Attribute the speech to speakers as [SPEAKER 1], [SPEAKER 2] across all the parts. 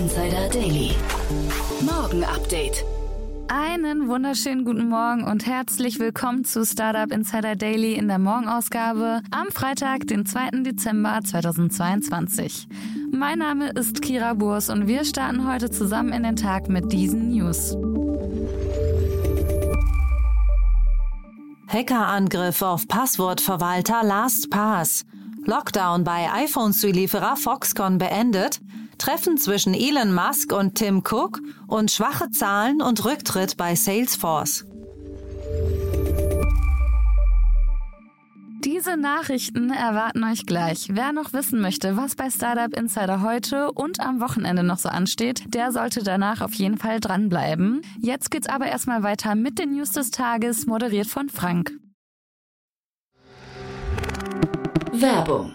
[SPEAKER 1] Insider Daily. Morgen Update.
[SPEAKER 2] Einen wunderschönen guten Morgen und herzlich willkommen zu Startup Insider Daily in der Morgenausgabe am Freitag, den 2. Dezember 2022. Mein Name ist Kira Burs und wir starten heute zusammen in den Tag mit diesen News.
[SPEAKER 3] Hackerangriff auf Passwortverwalter LastPass. Lockdown bei iPhone-Zulieferer Foxconn beendet. Treffen zwischen Elon Musk und Tim Cook und schwache Zahlen und Rücktritt bei Salesforce.
[SPEAKER 2] Diese Nachrichten erwarten euch gleich. Wer noch wissen möchte, was bei Startup Insider heute und am Wochenende noch so ansteht, der sollte danach auf jeden Fall dranbleiben. Jetzt geht's aber erstmal weiter mit den News des Tages, moderiert von Frank.
[SPEAKER 1] Werbung.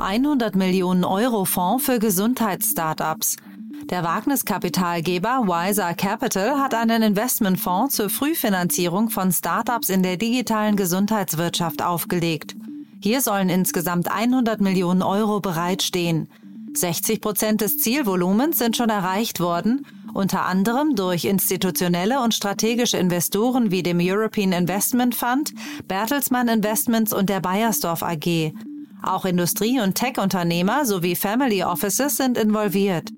[SPEAKER 3] 100 Millionen Euro Fonds für Gesundheitsstartups. Der Wagniskapitalgeber Wiser Capital hat einen Investmentfonds zur Frühfinanzierung von Startups in der digitalen Gesundheitswirtschaft aufgelegt. Hier sollen insgesamt 100 Millionen Euro bereitstehen. 60 Prozent des Zielvolumens sind schon erreicht worden, unter anderem durch institutionelle und strategische Investoren wie dem European Investment Fund, Bertelsmann Investments und der Bayersdorf AG. Auch Industrie- und Tech-Unternehmer sowie Family Offices sind involviert.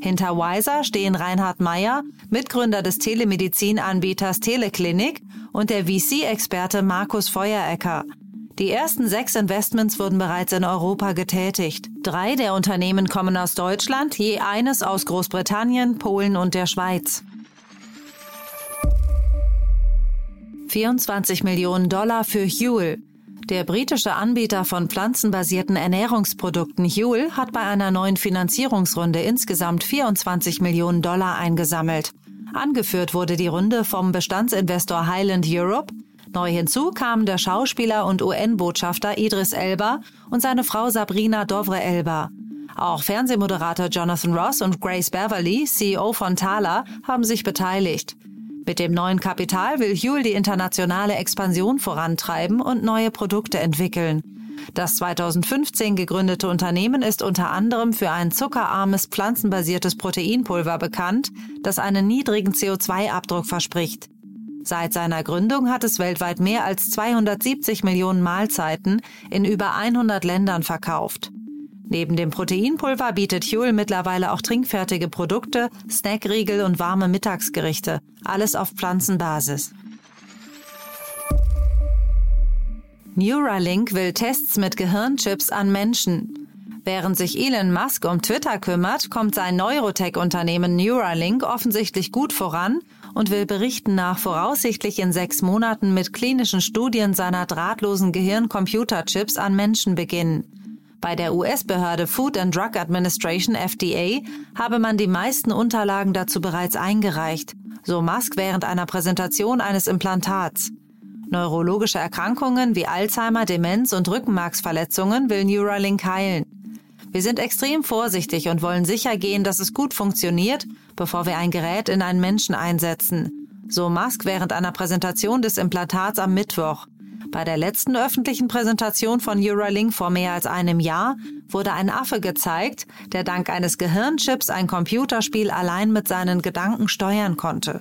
[SPEAKER 3] Hinter Wiser stehen Reinhard Meyer, Mitgründer des Telemedizinanbieters Teleklinik und der VC-Experte Markus Feuerecker. Die ersten sechs Investments wurden bereits in Europa getätigt. Drei der Unternehmen kommen aus Deutschland, je eines aus Großbritannien, Polen und der Schweiz. 24 Millionen Dollar für Huel. Der britische Anbieter von pflanzenbasierten Ernährungsprodukten Huel hat bei einer neuen Finanzierungsrunde insgesamt 24 Millionen Dollar eingesammelt. Angeführt wurde die Runde vom Bestandsinvestor Highland Europe. Neu hinzu kamen der Schauspieler und UN-Botschafter Idris Elba und seine Frau Sabrina Dovre-Elba. Auch Fernsehmoderator Jonathan Ross und Grace Beverly, CEO von Thala, haben sich beteiligt. Mit dem neuen Kapital will Huel die internationale Expansion vorantreiben und neue Produkte entwickeln. Das 2015 gegründete Unternehmen ist unter anderem für ein zuckerarmes pflanzenbasiertes Proteinpulver bekannt, das einen niedrigen CO2-Abdruck verspricht. Seit seiner Gründung hat es weltweit mehr als 270 Millionen Mahlzeiten in über 100 Ländern verkauft. Neben dem Proteinpulver bietet Huel mittlerweile auch trinkfertige Produkte, Snackriegel und warme Mittagsgerichte. Alles auf Pflanzenbasis. Neuralink will Tests mit Gehirnchips an Menschen. Während sich Elon Musk um Twitter kümmert, kommt sein Neurotech-Unternehmen Neuralink offensichtlich gut voran und will Berichten nach voraussichtlich in sechs Monaten mit klinischen Studien seiner drahtlosen Gehirn-Computer-Chips an Menschen beginnen. Bei der US-Behörde Food and Drug Administration FDA habe man die meisten Unterlagen dazu bereits eingereicht, so Musk während einer Präsentation eines Implantats. Neurologische Erkrankungen wie Alzheimer, Demenz und Rückenmarksverletzungen will Neuralink heilen. Wir sind extrem vorsichtig und wollen sicher gehen, dass es gut funktioniert, bevor wir ein Gerät in einen Menschen einsetzen. So Musk während einer Präsentation des Implantats am Mittwoch. Bei der letzten öffentlichen Präsentation von Neuralink vor mehr als einem Jahr wurde ein Affe gezeigt, der dank eines Gehirnchips ein Computerspiel allein mit seinen Gedanken steuern konnte.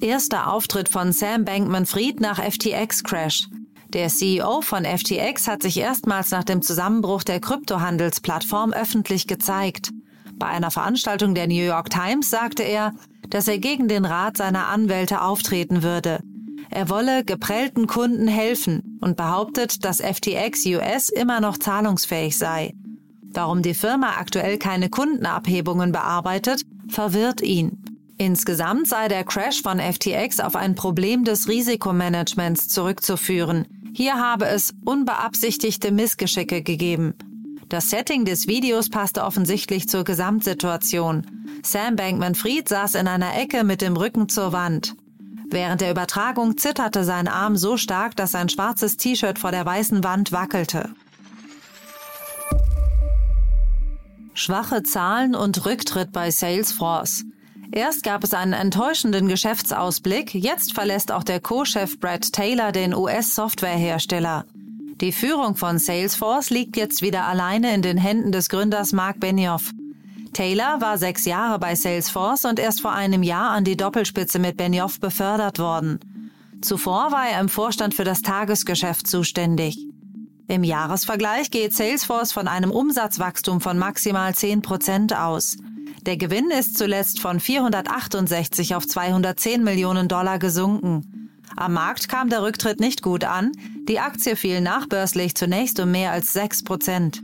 [SPEAKER 3] Erster Auftritt von Sam Bankman-Fried nach FTX-Crash. Der CEO von FTX hat sich erstmals nach dem Zusammenbruch der Kryptohandelsplattform öffentlich gezeigt. Bei einer Veranstaltung der New York Times sagte er, dass er gegen den Rat seiner Anwälte auftreten würde. Er wolle geprellten Kunden helfen und behauptet, dass FTX US immer noch zahlungsfähig sei. Warum die Firma aktuell keine Kundenabhebungen bearbeitet, verwirrt ihn. Insgesamt sei der Crash von FTX auf ein Problem des Risikomanagements zurückzuführen. Hier habe es unbeabsichtigte Missgeschicke gegeben. Das Setting des Videos passte offensichtlich zur Gesamtsituation. Sam Bankman-Fried saß in einer Ecke mit dem Rücken zur Wand. Während der Übertragung zitterte sein Arm so stark, dass sein schwarzes T-Shirt vor der weißen Wand wackelte. Schwache Zahlen und Rücktritt bei Salesforce. Erst gab es einen enttäuschenden Geschäftsausblick, jetzt verlässt auch der Co-Chef Brad Taylor den US-Softwarehersteller. Die Führung von Salesforce liegt jetzt wieder alleine in den Händen des Gründers Mark Benioff. Taylor war sechs Jahre bei Salesforce und erst vor einem Jahr an die Doppelspitze mit Benioff befördert worden. Zuvor war er im Vorstand für das Tagesgeschäft zuständig. Im Jahresvergleich geht Salesforce von einem Umsatzwachstum von maximal 10 Prozent aus. Der Gewinn ist zuletzt von 468 auf 210 Millionen Dollar gesunken. Am Markt kam der Rücktritt nicht gut an. Die Aktie fiel nachbörslich zunächst um mehr als 6 Prozent.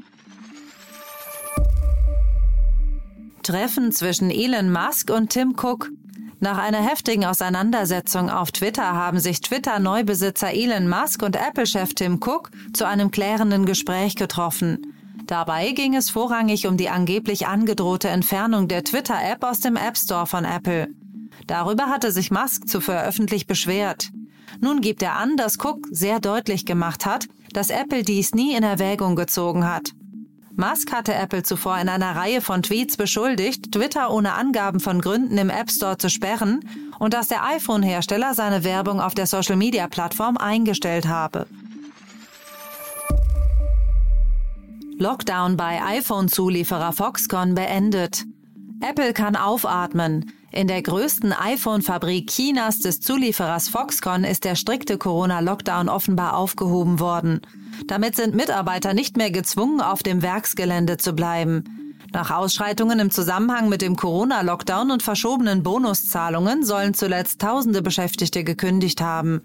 [SPEAKER 3] Treffen zwischen Elon Musk und Tim Cook. Nach einer heftigen Auseinandersetzung auf Twitter haben sich Twitter-Neubesitzer Elon Musk und Apple-Chef Tim Cook zu einem klärenden Gespräch getroffen. Dabei ging es vorrangig um die angeblich angedrohte Entfernung der Twitter-App aus dem App Store von Apple. Darüber hatte sich Musk zuvor öffentlich beschwert. Nun gibt er an, dass Cook sehr deutlich gemacht hat, dass Apple dies nie in Erwägung gezogen hat. Musk hatte Apple zuvor in einer Reihe von Tweets beschuldigt, Twitter ohne Angaben von Gründen im App Store zu sperren und dass der iPhone-Hersteller seine Werbung auf der Social-Media-Plattform eingestellt habe. Lockdown bei iPhone-Zulieferer Foxconn beendet. Apple kann aufatmen. In der größten iPhone-Fabrik Chinas des Zulieferers Foxconn ist der strikte Corona-Lockdown offenbar aufgehoben worden. Damit sind Mitarbeiter nicht mehr gezwungen, auf dem Werksgelände zu bleiben. Nach Ausschreitungen im Zusammenhang mit dem Corona-Lockdown und verschobenen Bonuszahlungen sollen zuletzt tausende Beschäftigte gekündigt haben.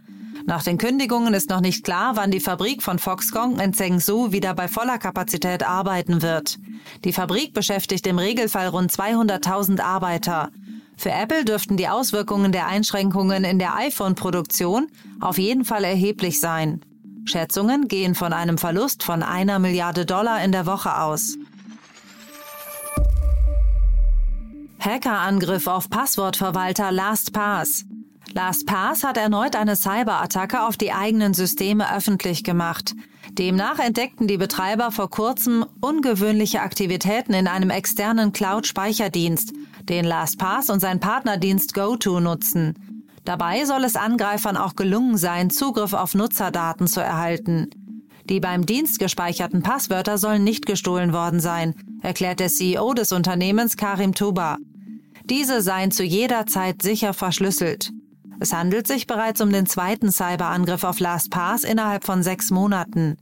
[SPEAKER 3] Nach den Kündigungen ist noch nicht klar, wann die Fabrik von Foxconn in Zhengzhou wieder bei voller Kapazität arbeiten wird. Die Fabrik beschäftigt im Regelfall rund 200.000 Arbeiter. Für Apple dürften die Auswirkungen der Einschränkungen in der iPhone-Produktion auf jeden Fall erheblich sein. Schätzungen gehen von einem Verlust von einer Milliarde Dollar in der Woche aus. Hackerangriff auf Passwortverwalter LastPass. LastPass hat erneut eine Cyberattacke auf die eigenen Systeme öffentlich gemacht. Demnach entdeckten die Betreiber vor kurzem ungewöhnliche Aktivitäten in einem externen Cloud-Speicherdienst, den LastPass und sein Partnerdienst GoTo nutzen. Dabei soll es Angreifern auch gelungen sein, Zugriff auf Nutzerdaten zu erhalten. Die beim Dienst gespeicherten Passwörter sollen nicht gestohlen worden sein, erklärt der CEO des Unternehmens Karim Tuba. Diese seien zu jeder Zeit sicher verschlüsselt. Es handelt sich bereits um den zweiten Cyberangriff auf LastPass innerhalb von sechs Monaten.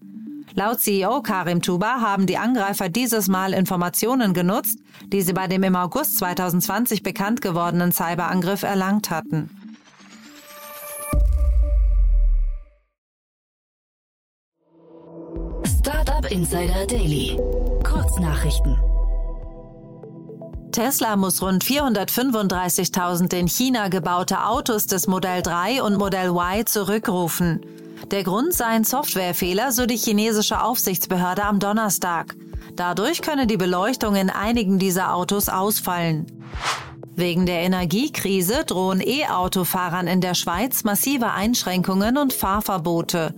[SPEAKER 3] Laut CEO Karim Tuba haben die Angreifer dieses Mal Informationen genutzt, die sie bei dem im August 2020 bekannt gewordenen Cyberangriff erlangt hatten.
[SPEAKER 1] Startup Insider Daily. Kurznachrichten.
[SPEAKER 3] Tesla muss rund 435.000 in China gebaute Autos des Modell 3 und Modell Y zurückrufen. Der Grund seien Softwarefehler, so die chinesische Aufsichtsbehörde am Donnerstag. Dadurch könne die Beleuchtung in einigen dieser Autos ausfallen. Wegen der Energiekrise drohen E-Autofahrern in der Schweiz massive Einschränkungen und Fahrverbote.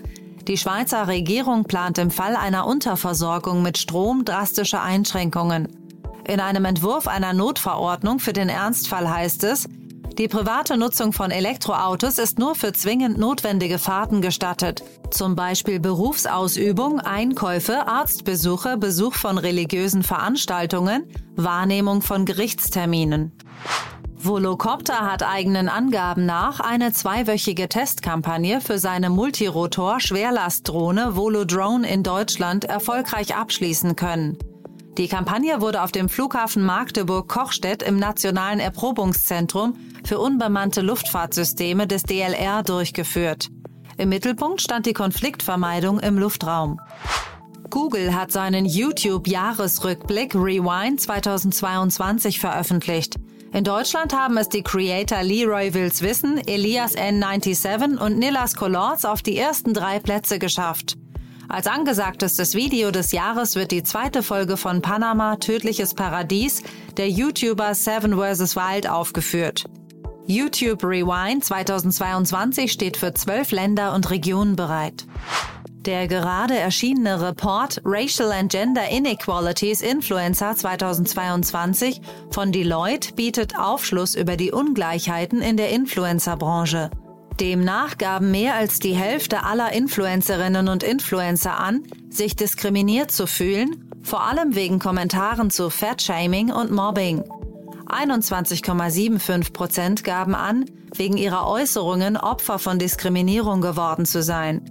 [SPEAKER 3] Die Schweizer Regierung plant im Fall einer Unterversorgung mit Strom drastische Einschränkungen. In einem Entwurf einer Notverordnung für den Ernstfall heißt es, Die private Nutzung von Elektroautos ist nur für zwingend notwendige Fahrten gestattet. Zum Beispiel Berufsausübung, Einkäufe, Arztbesuche, Besuch von religiösen Veranstaltungen, Wahrnehmung von Gerichtsterminen. Volocopter hat eigenen Angaben nach eine zweiwöchige Testkampagne für seine Multirotor-Schwerlastdrohne Volodrone in Deutschland erfolgreich abschließen können. Die Kampagne wurde auf dem Flughafen Magdeburg-Kochstedt im Nationalen Erprobungszentrum für unbemannte Luftfahrtsysteme des DLR durchgeführt. Im Mittelpunkt stand die Konfliktvermeidung im Luftraum. Google hat seinen YouTube-Jahresrückblick Rewind 2022 veröffentlicht. In Deutschland haben es die Creator Leroy Wills Wissen, Elias N97 und Nilas Colords auf die ersten drei Plätze geschafft. Als angesagtestes Video des Jahres wird die zweite Folge von Panama Tödliches Paradies der YouTuber Seven vs. Wild aufgeführt. YouTube Rewind 2022 steht für zwölf Länder und Regionen bereit. Der gerade erschienene Report Racial and Gender Inequalities Influencer 2022 von Deloitte bietet Aufschluss über die Ungleichheiten in der Influencerbranche. Demnach gaben mehr als die Hälfte aller Influencerinnen und Influencer an, sich diskriminiert zu fühlen, vor allem wegen Kommentaren zu Fatshaming und Mobbing. 21,75 Prozent gaben an, wegen ihrer Äußerungen Opfer von Diskriminierung geworden zu sein.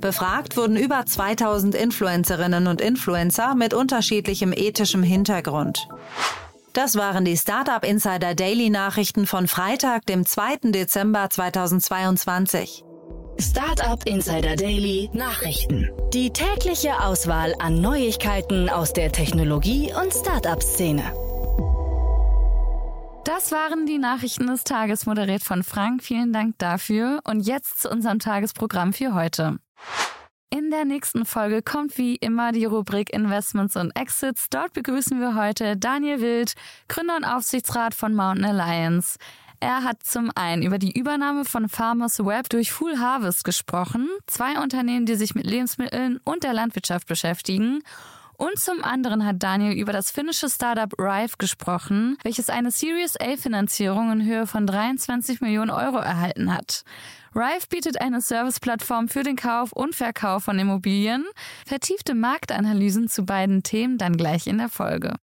[SPEAKER 3] Befragt wurden über 2000 Influencerinnen und Influencer mit unterschiedlichem ethischem Hintergrund. Das waren die Startup Insider Daily Nachrichten von Freitag, dem 2. Dezember 2022.
[SPEAKER 1] Startup Insider Daily Nachrichten. Die tägliche Auswahl an Neuigkeiten aus der Technologie- und Startup-Szene.
[SPEAKER 2] Das waren die Nachrichten des Tages, moderiert von Frank. Vielen Dank dafür. Und jetzt zu unserem Tagesprogramm für heute. In der nächsten Folge kommt wie immer die Rubrik Investments und Exits. Dort begrüßen wir heute Daniel Wild, Gründer und Aufsichtsrat von Mountain Alliance. Er hat zum einen über die Übernahme von Farmers Web durch Full Harvest gesprochen, zwei Unternehmen, die sich mit Lebensmitteln und der Landwirtschaft beschäftigen. Und zum anderen hat Daniel über das finnische Startup Rive gesprochen, welches eine Series A Finanzierung in Höhe von 23 Millionen Euro erhalten hat. Rive bietet eine Serviceplattform für den Kauf und Verkauf von Immobilien. Vertiefte Marktanalysen zu beiden Themen dann gleich in der Folge.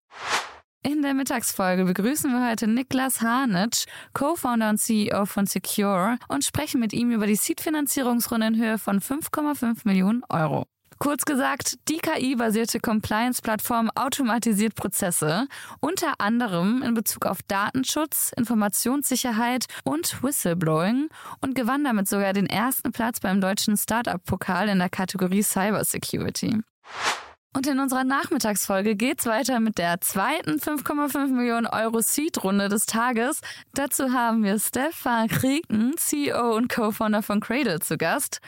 [SPEAKER 2] In der Mittagsfolge begrüßen wir heute Niklas Harnitsch, Co-Founder und CEO von Secure, und sprechen mit ihm über die Seed-Finanzierungsrunde in Höhe von 5,5 Millionen Euro. Kurz gesagt, die KI-basierte Compliance-Plattform automatisiert Prozesse, unter anderem in Bezug auf Datenschutz, Informationssicherheit und Whistleblowing und gewann damit sogar den ersten Platz beim deutschen Startup-Pokal in der Kategorie Cybersecurity. Und in unserer Nachmittagsfolge geht's weiter mit der zweiten 5,5 Millionen Euro Seed-Runde des Tages. Dazu haben wir Stefan Krieken, CEO und Co-Founder von Cradle, zu Gast.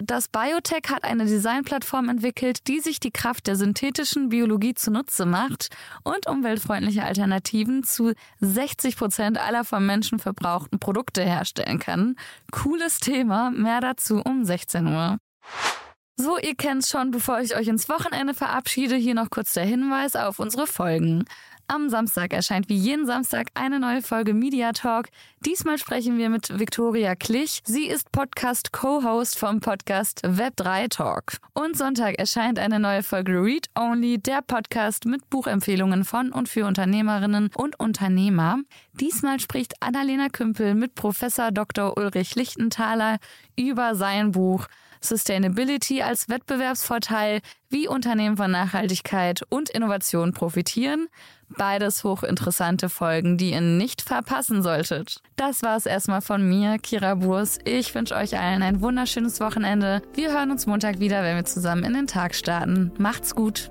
[SPEAKER 2] Das Biotech hat eine Designplattform entwickelt, die sich die Kraft der synthetischen Biologie zunutze macht und umweltfreundliche Alternativen zu 60 Prozent aller vom Menschen verbrauchten Produkte herstellen kann. Cooles Thema, mehr dazu um 16 Uhr. So, ihr kennt's schon, bevor ich euch ins Wochenende verabschiede, hier noch kurz der Hinweis auf unsere Folgen. Am Samstag erscheint wie jeden Samstag eine neue Folge Media Talk. Diesmal sprechen wir mit Viktoria Klich. Sie ist Podcast-Co-Host vom Podcast Web3 Talk. Und Sonntag erscheint eine neue Folge Read Only, der Podcast mit Buchempfehlungen von und für Unternehmerinnen und Unternehmer. Diesmal spricht Annalena Kümpel mit Professor Dr. Ulrich Lichtenthaler über sein Buch Sustainability als Wettbewerbsvorteil, wie Unternehmen von Nachhaltigkeit und Innovation profitieren. Beides hochinteressante Folgen, die ihr nicht verpassen solltet. Das war es erstmal von mir, Kira Burs. Ich wünsche euch allen ein wunderschönes Wochenende. Wir hören uns Montag wieder, wenn wir zusammen in den Tag starten. Macht's gut!